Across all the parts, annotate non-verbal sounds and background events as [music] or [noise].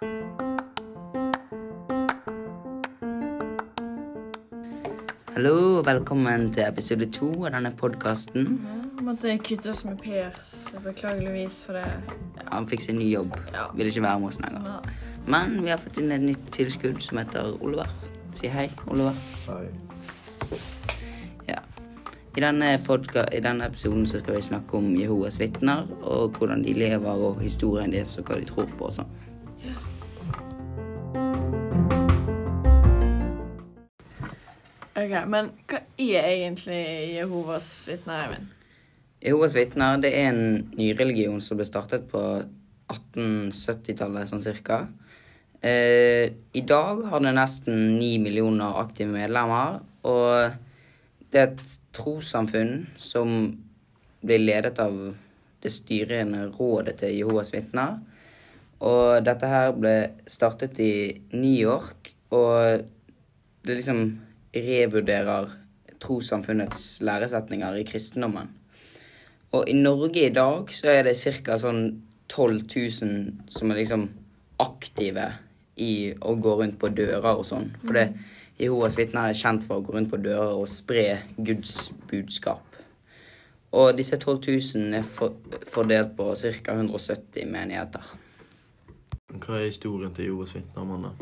Hallo, og velkommen til episode to av denne podkasten. Ja, måtte kutte oss med Pers, beklageligvis for det. Han fikk seg ny jobb. Ja. Ville ikke være med oss lenger. Nei. Men vi har fått inn et nytt tilskudd som heter Oliver. Si hei, Oliver. Hei. Ja. I denne, podka I denne episoden så skal vi snakke om Jehovas vitner, og hvordan de lever, og historien deres, og hva de tror på og sånn. Ok, Men hva er egentlig Jehovas vitner, Eivind? Jehovas vitner det er en nyreligion som ble startet på 1870-tallet, sånn cirka. Eh, I dag har det nesten ni millioner aktive medlemmer, og det er et trossamfunn som blir ledet av det styrende rådet til Jehovas vitner. Og dette her ble startet i New York, og det liksom revurderer trossamfunnets læresetninger i kristendommen. Og i Norge i dag så er det ca. sånn 12 000 som er liksom aktive i å gå rundt på dører og sånn. For det, Jehovas vitner er kjent for å gå rundt på dører og spre Guds budskap. Og disse 12 000 er for, fordelt på ca. 170 menigheter. Hva er historien til Jehovas vitner, Amanda?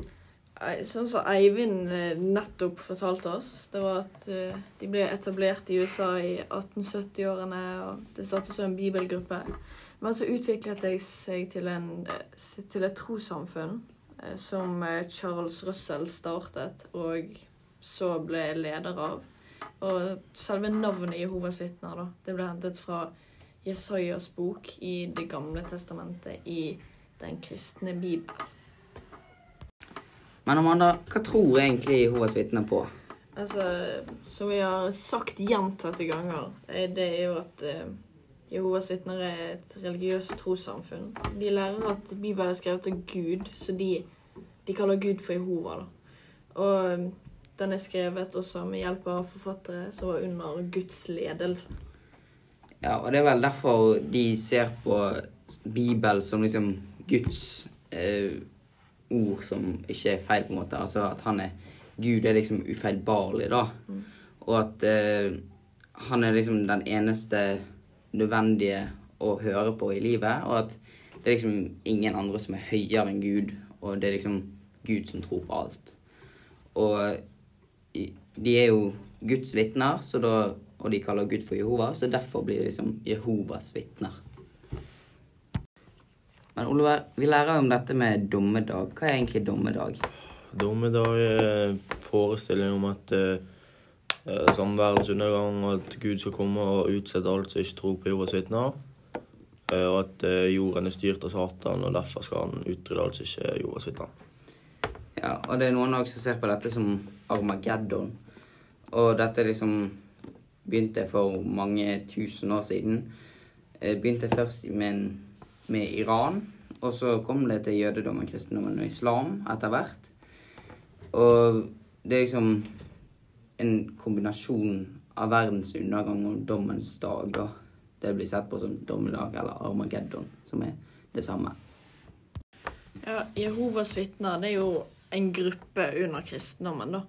Sånn som Eivind eh, nettopp fortalte oss, det var at eh, de ble etablert i USA i 1870-årene, og det startet som en bibelgruppe. Men så utviklet det seg til, en, eh, til et trossamfunn som Charles Russell startet, og så ble leder av. Og selve navnet Jehovas vitner, da, det ble hentet fra Jesajas bok i Det gamle testamentet i den kristne bibel. Men Amanda, hva tror egentlig Jehovas vitner på? Altså, som vi har sagt gjentatte ganger, er det er jo at eh, Jehovas vitner er et religiøst trossamfunn. De lærer at Bibelen er skrevet av Gud, så de, de kaller Gud for Jehova. da. Og eh, den er skrevet også med hjelp av forfattere som var under Guds ledelse. Ja, og det er vel derfor de ser på Bibelen som liksom Guds eh, ord som ikke er feil, på en måte. Altså at han er Gud er liksom ufeilbarlig, da. Og at eh, han er liksom den eneste nødvendige å høre på i livet. Og at det er liksom ingen andre som er høyere enn Gud, og det er liksom Gud som tror på alt. Og de er jo Guds vitner, så da, og de kaller Gud for Jehova, så derfor blir det liksom Jehovas vitner. Men Oliver, vi lærer jo om dette med dommedag. Hva er egentlig dommedag? Dommedag er forestillingen om at eh, eh, som verdens undergang, at Gud skal komme og utsette alt som ikke tror på Jehovas vitner. Eh, og at eh, jorden er styrt av Satan, og derfor skal han utrydde alt som ikke er Jehovas vitner. Ja, og det er noen også som ser på dette som Armageddon. Og dette liksom begynte for mange tusen år siden. Eh, Begynte først med, en- med Iran, og så kom det til jødedommen, kristendommen og islam etter hvert. Og det er liksom en kombinasjon av verdens undergang og dommens dag, da. Det blir sett på som dommedag eller Armageddon, som er det samme. Ja, Jehovas vitner er jo en gruppe under kristendommen, da.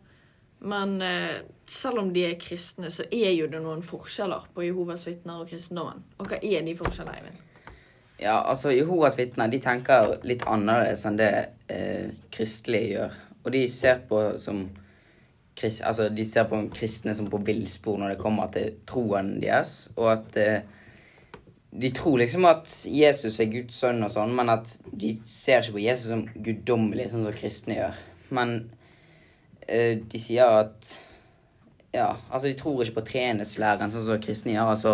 Men eh, selv om de er kristne, så er jo det noen forskjeller på Jehovas vitner og kristendommen. Og hva er de forskjellene, Eivind? Ja, altså Jehovas vitner de tenker litt annerledes enn det eh, kristelige gjør. Og de ser på som krist, altså, de ser på kristne som på villspor når det kommer til troen deres. Og at eh, de tror liksom at Jesus er Guds sønn og sånn, men at de ser ikke på Jesus som guddommelig, sånn som kristne gjør. Men eh, de sier at Ja, altså de tror ikke på treenighetslæren, sånn som kristne gjør. Altså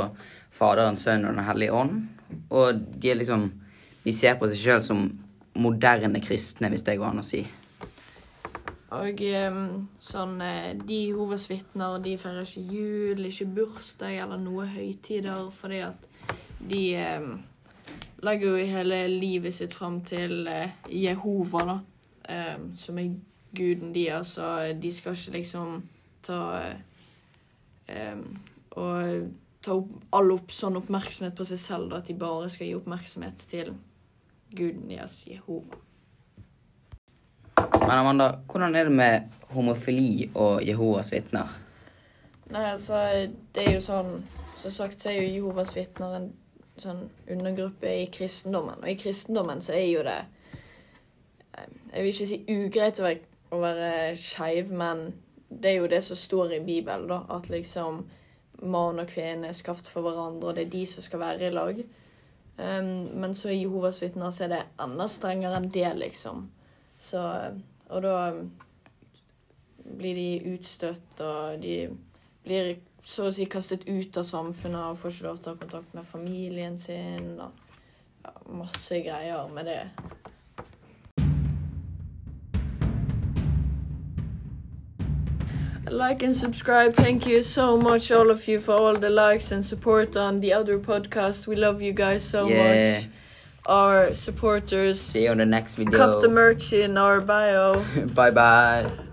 Faderen, Sønnen og Den hellige ånd. Og de er liksom De ser på seg sjøl som moderne kristne, hvis det går an å si. Og eh, sånn eh, De Jehovas vitner de feirer ikke jul, ikke bursdag eller noe høytider fordi at de eh, legger jo hele livet sitt fram til eh, Jehova, da. Eh, som er guden deres, så de skal ikke liksom ta eh, eh, Og ta opp, all opp, sånn oppmerksomhet på seg selv, da, at de bare skal gi oppmerksomhet til guden deres, Jehova. Men Amanda, hvordan er det med homofili og Jehovas vitner? Nei, altså, det er jo sånn Som sagt så er jo Jehovas vitner en sånn undergruppe i kristendommen. Og i kristendommen så er jo det eh, Jeg vil ikke si ugreit å være, å være skeiv, men det er jo det som står i Bibelen, da. At liksom mann og kvinne er skapt for hverandre, og det er de som skal være i lag. Um, men så i Jehovas vitner så er det enda strengere enn det, liksom. Så Og da um, blir de utstøtt, og de blir så å si kastet ut av samfunnet og får ikke lov til å ha kontakt med familien sin. og ja, Masse greier med det. Like and subscribe. Thank you so much, all of you, for all the likes and support on the other podcast. We love you guys so Yeah. much. Our supporters. See you on the next video. Cop the merch in our bio. [laughs] bye bye.